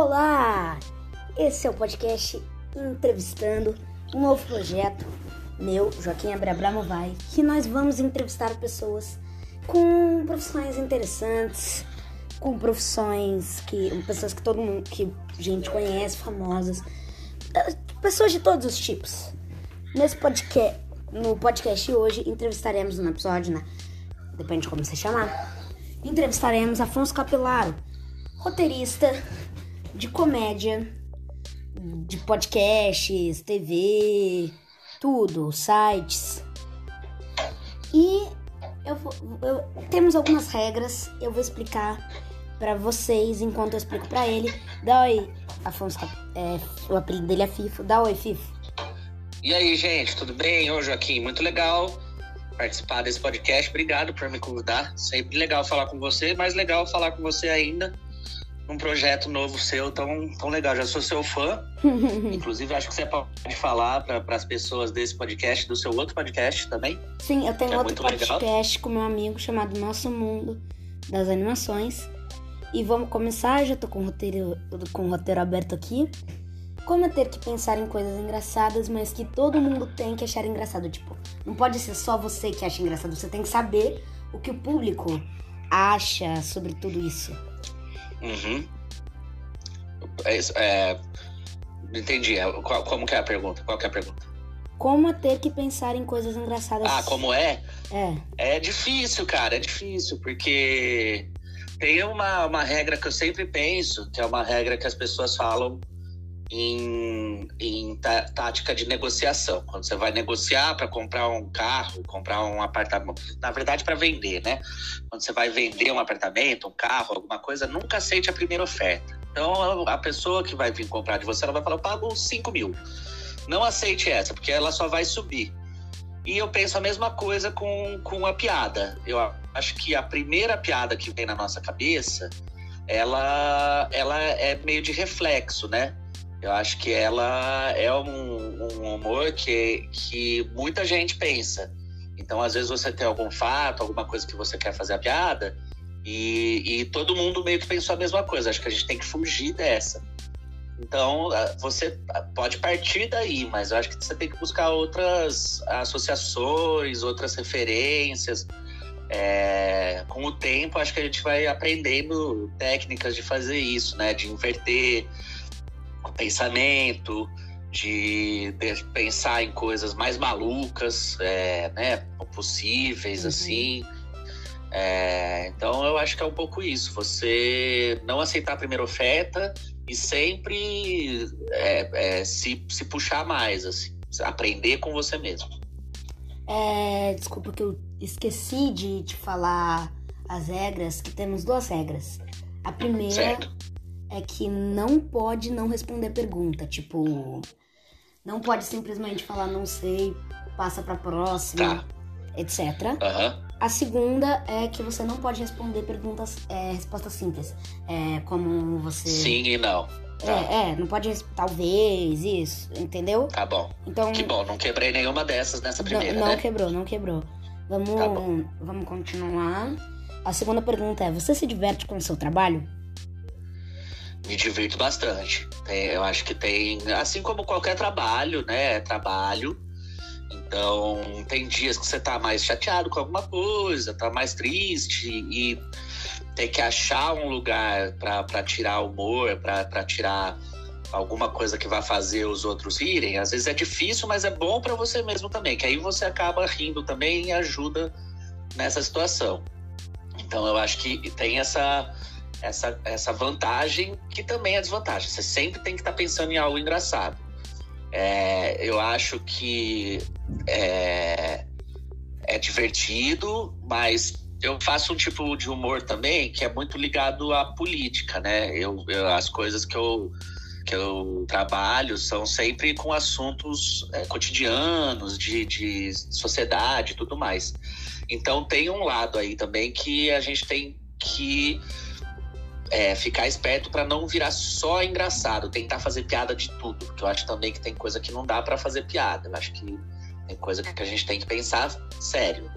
Olá! Esse é o podcast Entrevistando, um novo projeto meu, Joaquim Abramo vai, que nós vamos entrevistar pessoas com profissões interessantes, com profissões que pessoas que todo mundo que gente conhece, famosas, eh, pessoas de todos os tipos. Nesse podcast, no podcast hoje entrevistaremos no episódio, né? Depende de como você chamar. Entrevistaremos Afonso Capelaro, roteirista de comédia, de podcasts, TV, tudo, sites. E eu, eu temos algumas regras, eu vou explicar para vocês enquanto eu explico para ele. Dá oi, Afonso, é, o apelido dele é Fifo. Dá oi, Fifo. E aí, gente, tudo bem? Ô, Joaquim, muito legal participar desse podcast. Obrigado por me convidar. Sempre legal falar com você, mais legal falar com você ainda um projeto novo seu tão, tão legal. Já sou seu fã. Inclusive, acho que você pode falar para as pessoas desse podcast, do seu outro podcast também. Sim, eu tenho é outro podcast legal. com meu amigo chamado Nosso Mundo das Animações. E vamos começar, já tô com o roteiro, com o roteiro aberto aqui. Como é ter que pensar em coisas engraçadas, mas que todo mundo tem que achar engraçado. Tipo, não pode ser só você que acha engraçado, você tem que saber o que o público acha sobre tudo isso. Uhum. É, é, entendi. É, qual, como que é a pergunta? Qual que é a pergunta? Como ter que pensar em coisas engraçadas? Ah, como é? É. É difícil, cara. É difícil, porque tem uma, uma regra que eu sempre penso, que é uma regra que as pessoas falam em, em tática de negociação. Quando você vai negociar para comprar um carro, comprar um apartamento, na verdade para vender, né? Quando você vai vender um apartamento, um carro, alguma coisa, nunca aceite a primeira oferta. Então a pessoa que vai vir comprar de você, ela vai falar, eu pago 5 mil. Não aceite essa, porque ela só vai subir. E eu penso a mesma coisa com, com a piada. Eu acho que a primeira piada que vem na nossa cabeça, ela, ela é meio de reflexo, né? Eu acho que ela é um, um humor que, que muita gente pensa. Então, às vezes, você tem algum fato, alguma coisa que você quer fazer a piada, e, e todo mundo meio que pensou a mesma coisa. Acho que a gente tem que fugir dessa. Então, você pode partir daí, mas eu acho que você tem que buscar outras associações, outras referências. É, com o tempo, acho que a gente vai aprendendo técnicas de fazer isso, né? De inverter pensamento, de, de, pensar em coisas mais malucas, é, né, possíveis, uhum. assim. É, então eu acho que é um pouco isso, você não aceitar a primeira oferta e sempre é, é, se, se puxar mais, assim, aprender com você mesmo. É, desculpa que eu esqueci de te falar as regras, que temos duas regras. A primeira certo é que não pode não responder pergunta. Tipo, não pode simplesmente falar não sei, passa pra próxima, tá. etc. Uhum. A segunda é que você não pode responder perguntas, é, respostas simples. É, como você. Sim e não. Tá. É, é, não pode talvez, isso, entendeu? Tá bom. Então, que bom, não quebrei nenhuma dessas nessa primeira, não, não né? quebrou, não quebrou. Vamos, tá vamos continuar. A segunda pergunta é: você se diverte com o seu trabalho? Me divirto bastante. Tem, eu acho que tem, assim como qualquer trabalho, né? É trabalho. Então, tem dias que você tá mais chateado com alguma coisa, tá mais triste e tem que achar um lugar para tirar humor, para tirar alguma coisa que vai fazer os outros rirem. Às vezes é difícil, mas é bom para você mesmo também, que aí você acaba rindo também e ajuda nessa situação. Então, eu acho que tem essa essa, essa vantagem que também é desvantagem. Você sempre tem que estar tá pensando em algo engraçado. É, eu acho que é, é divertido, mas eu faço um tipo de humor também que é muito ligado à política, né? Eu, eu as coisas que eu que eu trabalho são sempre com assuntos é, cotidianos, de, de sociedade e tudo mais. Então tem um lado aí também que a gente tem que é, ficar esperto para não virar só engraçado, tentar fazer piada de tudo, porque eu acho também que tem coisa que não dá para fazer piada. Eu acho que tem coisa que a gente tem que pensar sério.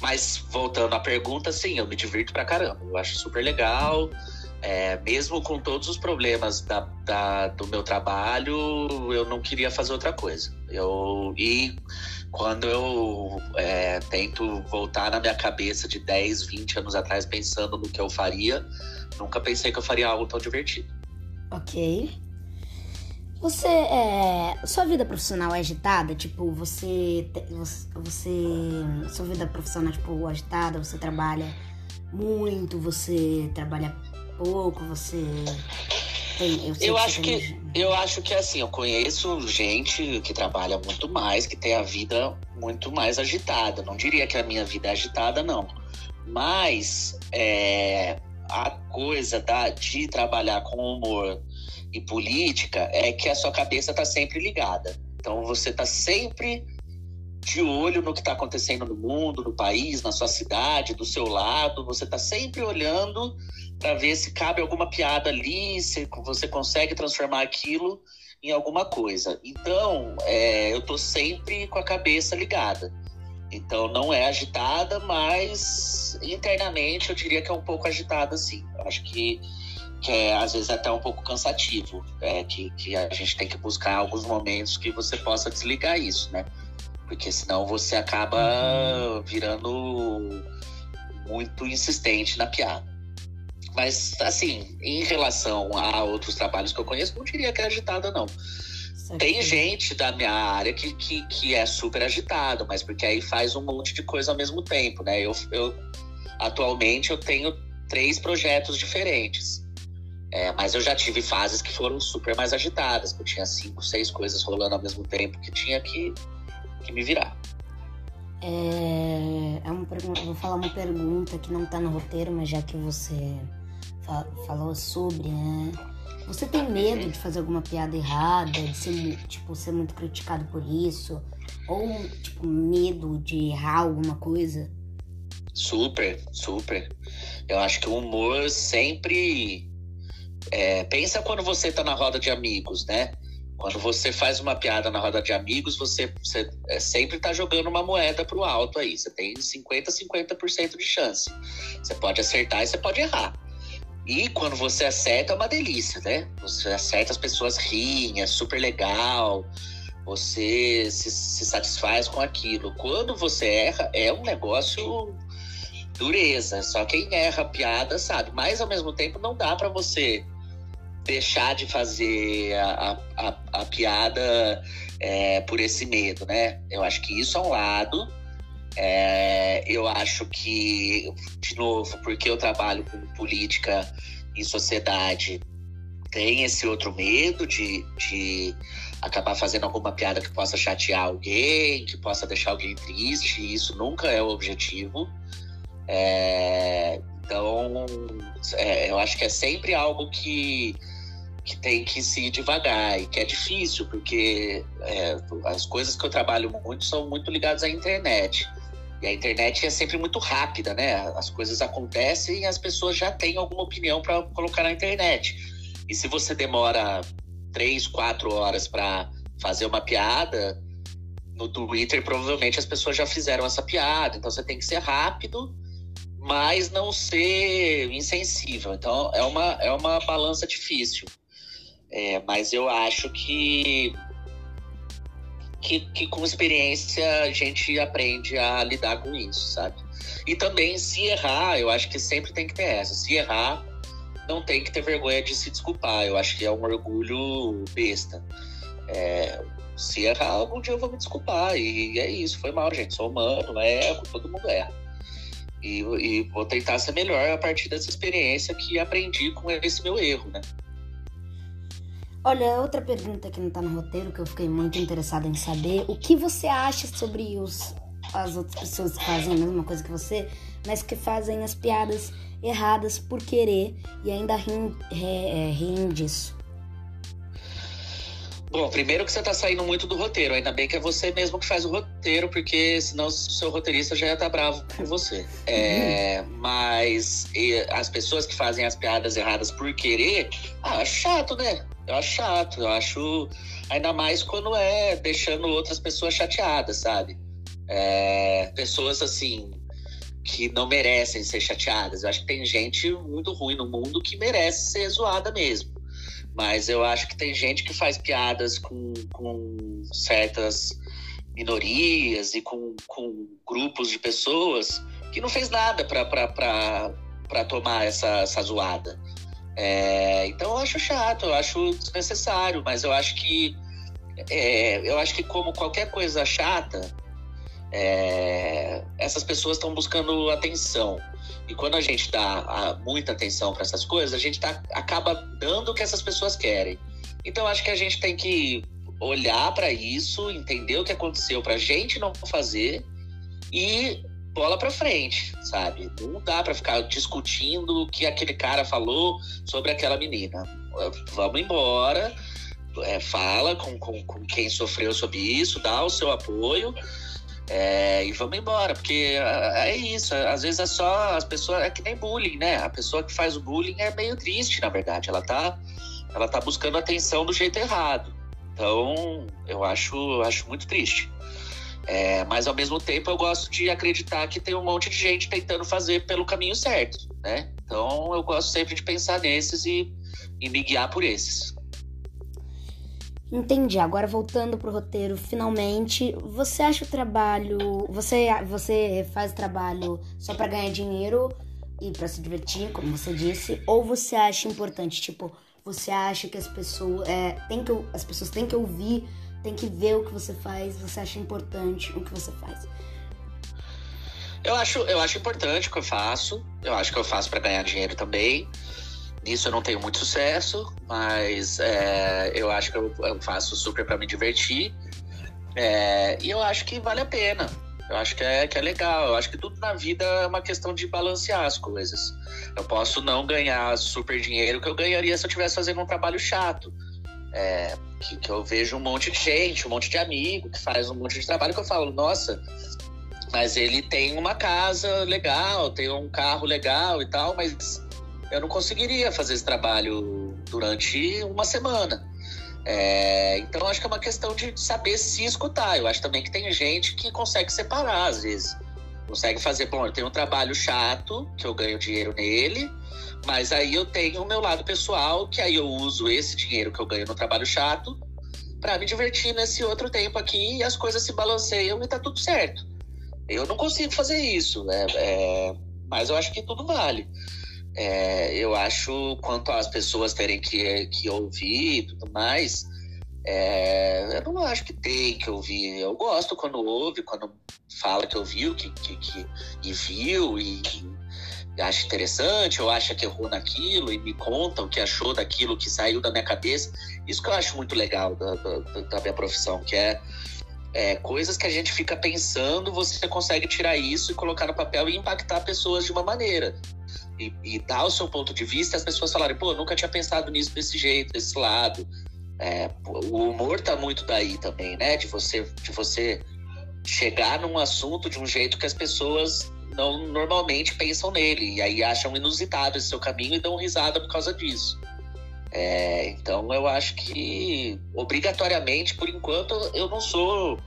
Mas voltando à pergunta, sim, eu me divirto pra caramba. Eu acho super legal. é, mesmo com todos os problemas da, da, do meu trabalho, eu não queria fazer outra coisa. Eu, e quando eu é, tento voltar na minha cabeça de 10, 20 anos atrás pensando no que eu faria, nunca pensei que eu faria algo tão divertido. Ok. Você é. Sua vida profissional é agitada? Tipo, você. Você. sua vida profissional, tipo, agitada, você trabalha muito, você trabalha pouco, você tem, eu, eu acho que, eu acho que assim, eu conheço gente que trabalha muito mais, que tem a vida muito mais agitada. Não diria que a minha vida é agitada, não. Mas é, a coisa da, de trabalhar com humor e política é que a sua cabeça está sempre ligada. Então você está sempre de olho no que está acontecendo no mundo, no país, na sua cidade, do seu lado. Você está sempre olhando para ver se cabe alguma piada ali, se você consegue transformar aquilo em alguma coisa. Então, é, eu estou sempre com a cabeça ligada. Então, não é agitada, mas internamente eu diria que é um pouco agitada, sim. Acho que, que é, às vezes, até um pouco cansativo. É, que, que a gente tem que buscar alguns momentos que você possa desligar isso, né? Porque senão você acaba uhum. virando muito insistente na piada. Mas, assim, em relação a outros trabalhos que eu conheço, não diria que é agitada, não. Certo. Tem gente da minha área que, que, que é super agitada, mas porque aí faz um monte de coisa ao mesmo tempo, né? Eu, eu atualmente eu tenho três projetos diferentes. É, mas eu já tive fases que foram super mais agitadas, que eu tinha cinco, seis coisas rolando ao mesmo tempo que tinha que, que me virar. É, é uma pergunta, vou falar uma pergunta que não tá no roteiro, mas já que você falou sobre, né? Você tem medo de fazer alguma piada errada, de ser, tipo, ser muito criticado por isso? Ou, tipo, medo de errar alguma coisa? Super, super. Eu acho que o humor sempre. É, pensa quando você tá na roda de amigos, né? Quando você faz uma piada na roda de amigos, você, você é, sempre tá jogando uma moeda pro alto aí. Você tem 50, 50% de chance. Você pode acertar e você pode errar. E quando você acerta é uma delícia, né? Você acerta, as pessoas riem, é super legal. Você se, se satisfaz com aquilo. Quando você erra, é um negócio dureza. Só quem erra piada sabe. Mas ao mesmo tempo não dá para você deixar de fazer a, a, a piada é, por esse medo, né? Eu acho que isso é um lado. É, eu acho que, de novo, porque eu trabalho com política e sociedade, tem esse outro medo de, de acabar fazendo alguma piada que possa chatear alguém, que possa deixar alguém triste. Isso nunca é o objetivo. É, então, é, eu acho que é sempre algo que, que tem que se devagar e que é difícil, porque é, as coisas que eu trabalho muito são muito ligadas à internet. E a internet é sempre muito rápida, né? As coisas acontecem e as pessoas já têm alguma opinião para colocar na internet. E se você demora três, quatro horas para fazer uma piada, no Twitter provavelmente as pessoas já fizeram essa piada. Então você tem que ser rápido, mas não ser insensível. Então é uma, é uma balança difícil. É, mas eu acho que que, que com experiência a gente aprende a lidar com isso, sabe? E também, se errar, eu acho que sempre tem que ter essa. Se errar, não tem que ter vergonha de se desculpar. Eu acho que é um orgulho besta. É, se errar, algum dia eu vou me desculpar. E é isso, foi mal, gente. Sou humano, erro, todo mundo erra. E, e vou tentar ser melhor a partir dessa experiência que aprendi com esse meu erro, né? Olha, outra pergunta que não tá no roteiro, que eu fiquei muito interessada em saber. O que você acha sobre os, as outras pessoas que fazem a mesma coisa que você, mas que fazem as piadas erradas por querer e ainda riem, é, riem disso? Bom, primeiro que você tá saindo muito do roteiro. Ainda bem que é você mesmo que faz o roteiro, porque senão o seu roteirista já ia estar tá bravo com você. É, mas as pessoas que fazem as piadas erradas por querer, ah, chato, né? Eu acho chato, eu acho. Ainda mais quando é deixando outras pessoas chateadas, sabe? É, pessoas assim. que não merecem ser chateadas. Eu acho que tem gente muito ruim no mundo que merece ser zoada mesmo. Mas eu acho que tem gente que faz piadas com, com certas minorias e com, com grupos de pessoas que não fez nada para tomar essa, essa zoada. É, então eu acho chato, eu acho desnecessário, mas eu acho que é, eu acho que como qualquer coisa chata, é, essas pessoas estão buscando atenção. E quando a gente dá muita atenção para essas coisas, a gente tá, acaba dando o que essas pessoas querem. Então acho que a gente tem que olhar para isso, entender o que aconteceu para a gente não fazer e bola para frente, sabe? Não dá para ficar discutindo o que aquele cara falou sobre aquela menina. Vamos embora, é, fala com, com, com, quem sofreu sobre isso, dá o seu apoio é, e vamos embora, porque é, é isso. Às vezes é só as pessoas é que nem bullying, né? A pessoa que faz o bullying é meio triste, na verdade. Ela tá, ela tá buscando atenção do jeito errado. Então, eu acho, acho muito triste. É, mas ao mesmo tempo eu gosto de acreditar que tem um monte de gente tentando fazer pelo caminho certo, né? Então eu gosto sempre de pensar nesses e, e me guiar por esses. Entendi. Agora voltando pro roteiro, finalmente, você acha o trabalho, você você faz trabalho só para ganhar dinheiro e para se divertir, como você disse, ou você acha importante, tipo, você acha que as pessoas é, tem que as pessoas têm que ouvir tem que ver o que você faz, você acha importante o que você faz? Eu acho, eu acho importante o que eu faço. Eu acho que eu faço para ganhar dinheiro também. Nisso eu não tenho muito sucesso, mas é, eu acho que eu, eu faço super para me divertir. É, e eu acho que vale a pena. Eu acho que é, que é legal. Eu acho que tudo na vida é uma questão de balancear as coisas. Eu posso não ganhar super dinheiro que eu ganharia se eu estivesse fazendo um trabalho chato. É, que, que, eu vejo um monte de gente, um monte de amigo que faz um monte de trabalho que eu falo, nossa, mas ele tem uma casa legal, tem um carro legal e tal, mas eu não conseguiria fazer esse trabalho durante uma semana. É, então acho que é uma questão de saber se escutar. Eu acho também que tem gente que consegue separar às vezes. Consegue fazer, bom, eu tenho um trabalho chato, que eu ganho dinheiro nele, mas aí eu tenho o meu lado pessoal, que aí eu uso esse dinheiro que eu ganho no trabalho chato para me divertir nesse outro tempo aqui e as coisas se balanceiam e tá tudo certo. Eu não consigo fazer isso, né? É, mas eu acho que tudo vale. É, eu acho, quanto às pessoas terem que, que ouvir e tudo mais, é, eu não acho que tem que ouvir. Eu gosto quando ouve, quando fala que ouviu que, que, que, e viu e, acha interessante ou acha que errou naquilo e me conta o que achou daquilo que saiu da minha cabeça. Isso que eu acho muito legal da, da, da minha profissão, que é, é, coisas que a gente fica pensando, você consegue tirar isso e colocar no papel e impactar pessoas de uma maneira. E, e dar o seu ponto de vista, as pessoas falarem, pô, nunca tinha pensado nisso desse jeito, desse lado. É, o humor tá muito daí também, né? De você, de você chegar num assunto de um jeito que as pessoas não normalmente pensam nele. E aí acham inusitado esse seu caminho e dão risada por causa disso. É, então eu acho que obrigatoriamente, por enquanto, eu não sou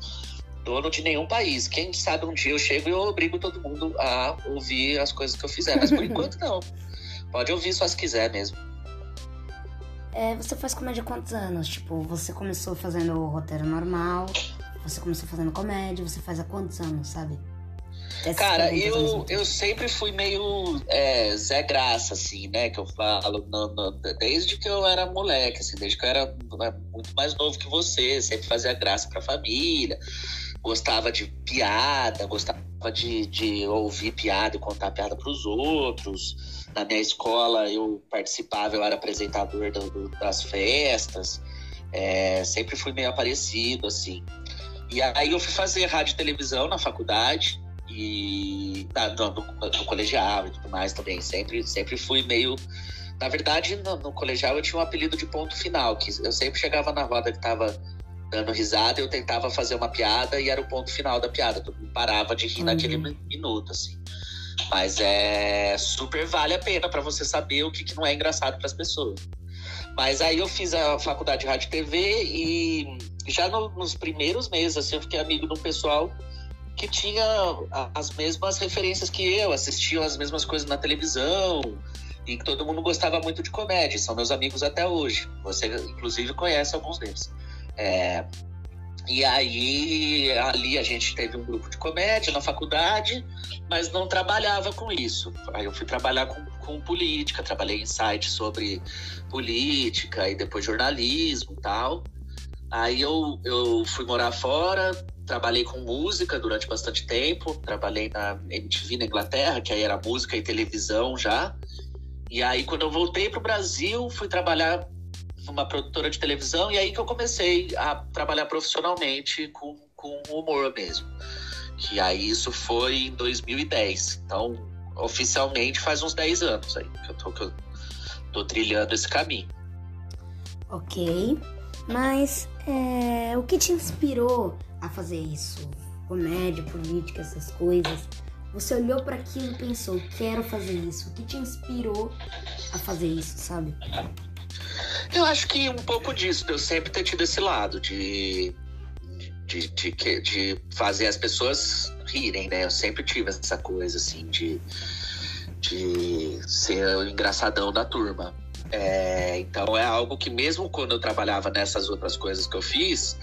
dono de nenhum país. Quem sabe um dia eu chego e eu obrigo todo mundo a ouvir as coisas que eu fizer. Mas por enquanto não. Pode ouvir só se quiser mesmo. É, você faz comédia há quantos anos? Tipo, você começou fazendo roteiro normal, você começou fazendo comédia, você faz há quantos anos, sabe? Cara, eu, eu sempre fui meio é, Zé Graça, assim, né? Que eu falo, desde que eu era moleque, assim, desde que eu era né, muito mais novo que você, sempre fazia graça pra família, gostava de piada, gostava de, de ouvir piada e contar piada pros outros. Na minha escola eu participava, eu era apresentador do, do, das festas, é, sempre fui meio aparecido, assim. E aí eu fui fazer rádio e televisão na faculdade e na, no, no, no, colegial e tudo mais também. Sempre, sempre fui meio. Na verdade, no, no, colegial eu tinha um apelido de ponto final, que eu sempre chegava na roda que tava dando risada, eu tentava fazer uma piada e era o ponto final da piada. Todo mundo parava de rir uhum. naquele minuto, assim. Mas é super vale a pena para você saber o que, que não é engraçado para as pessoas. Mas aí eu fiz a faculdade de rádio e TV e já no, nos primeiros meses, assim, eu fiquei amigo de um pessoal que tinha as mesmas referências que eu, assistiam as mesmas coisas na televisão e que todo mundo gostava muito de comédia. São meus amigos até hoje. Você, inclusive, conhece alguns deles. É, e aí, ali a gente teve um grupo de comédia na faculdade, mas não trabalhava com isso. Aí eu fui trabalhar com, com política, trabalhei em sites sobre política e depois jornalismo e tal. Aí eu, eu fui morar fora, trabalhei com música durante bastante tempo, trabalhei na MTV na Inglaterra, que aí era música e televisão já. E aí quando eu voltei para o Brasil, fui trabalhar numa produtora de televisão e aí que eu comecei a trabalhar profissionalmente com, com humor mesmo. Que aí isso foi em 2010. Então, oficialmente faz uns 10 anos aí que eu tô, que eu tô trilhando esse caminho. Ok. Mas é, o que te inspirou a fazer isso? Comédia, política, essas coisas. Você olhou para aquilo e pensou, quero fazer isso. O que te inspirou a fazer isso, sabe? Eu acho que um pouco disso, eu sempre ter tido esse lado de, de, de, de, de fazer as pessoas rirem, né? Eu sempre tive essa coisa, assim, de, de ser o engraçadão da turma. É, então é algo que mesmo quando eu trabalhava nessas outras coisas que eu fiz,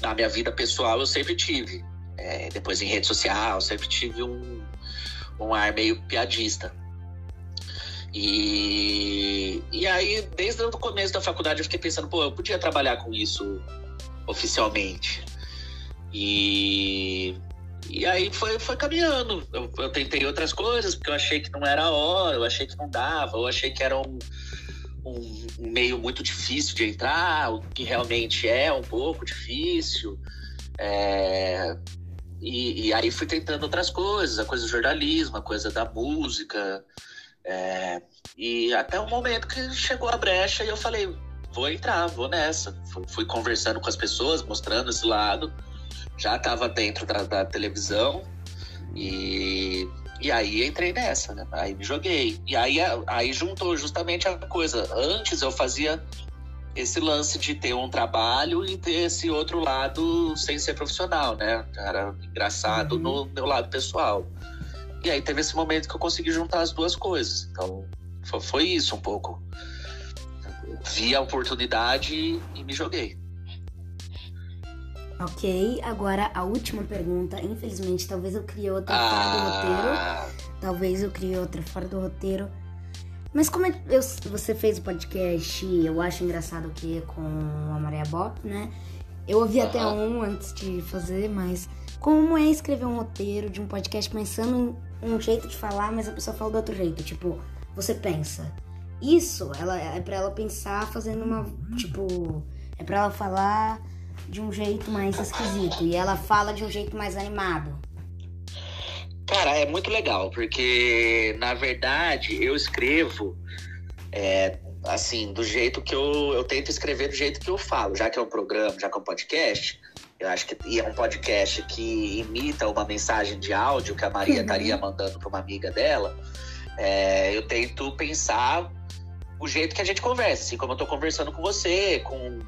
na minha vida pessoal eu sempre tive. É, depois em rede social, sempre tive um, um ar meio piadista. E, e aí, desde o começo da faculdade, eu fiquei pensando, pô, eu podia trabalhar com isso oficialmente. E, e aí foi, foi caminhando. Eu, eu tentei outras coisas, porque eu achei que não era a hora, eu achei que não dava, eu achei que era um, um, meio muito difícil de entrar, o que realmente é um pouco difícil. É, e, e, aí fui tentando outras coisas, a coisa do jornalismo, a coisa da música. É, e até o momento que chegou a brecha e eu falei, vou entrar, vou nessa. Fui, fui conversando com as pessoas, mostrando esse lado. Já estava dentro da, da televisão e e aí entrei nessa, né? Aí me joguei. E aí, aí juntou justamente a coisa. Antes eu fazia esse lance de ter um trabalho e ter esse outro lado sem ser profissional, né? Era engraçado uhum. no meu lado pessoal. E aí teve esse momento que eu consegui juntar as duas coisas. Então foi, isso um pouco. Vi a oportunidade e me joguei. Ok, agora a última pergunta. Infelizmente, talvez eu crie outra ah. fora do roteiro. Talvez eu crie outra fora do roteiro. Mas como é eu, você fez o podcast, eu acho engraçado que com a Maria Bop, né? Eu ouvi até um antes de fazer, mas como é escrever um roteiro de um podcast pensando um jeito de falar, mas a pessoa fala do outro jeito? Tipo, você pensa. Isso, ela é para ela pensar fazendo uma, tipo, é para ela falar de um jeito mais esquisito e ela fala de um jeito mais animado. Cara, é muito legal, porque na verdade eu escrevo é, assim, do jeito que eu, eu tento escrever do jeito que eu falo, já que é um programa, já que é um podcast. Eu acho que e é um podcast que imita uma mensagem de áudio que a Maria uhum. estaria mandando para uma amiga dela. É, eu tento pensar o jeito que a gente conversa, assim como eu estou conversando com você, com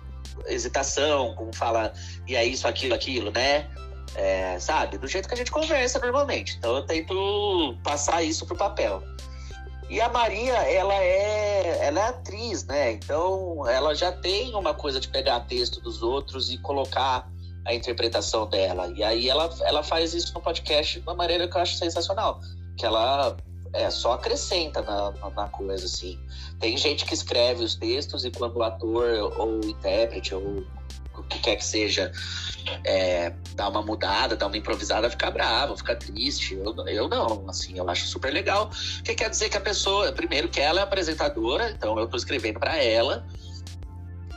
hesitação, como fala, e é isso, aquilo, aquilo, né? É, sabe? Do jeito que a gente conversa normalmente. Então eu tento passar isso pro papel. E a Maria, ela é, ela é atriz, né? Então ela já tem uma coisa de pegar texto dos outros e colocar a interpretação dela. E aí ela, ela faz isso no podcast de uma maneira que eu acho sensacional. Que ela é, só acrescenta na, na, coisa, assim. Tem gente que escreve os textos e quando o ator ou o intérprete ou o que quer que seja é, dá uma mudada, dá uma improvisada, fica bravo, fica triste. Eu, eu não, assim, eu acho super legal. Que quer dizer que a pessoa, primeiro que ela é apresentadora, então eu estou escrevendo para ela.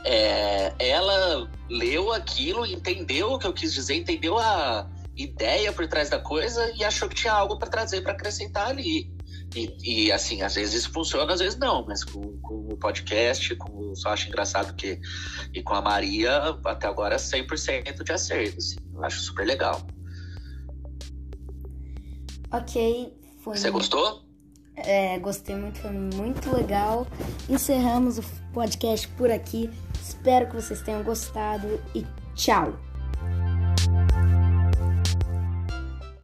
É, ela leu aquilo, entendeu o que eu quis dizer, entendeu a ideia por trás da coisa e achou que tinha algo para trazer, para acrescentar ali. E, e, assim, às vezes isso funciona, às vezes não, mas com, com o podcast, com, só acho engraçado que. E com a Maria, até agora 100% de acerto, assim, eu acho super legal. Ok, foi. Você gostou? É, gostei muito, foi muito legal. Encerramos o podcast por aqui. Espero que vocês tenham gostado e tchau!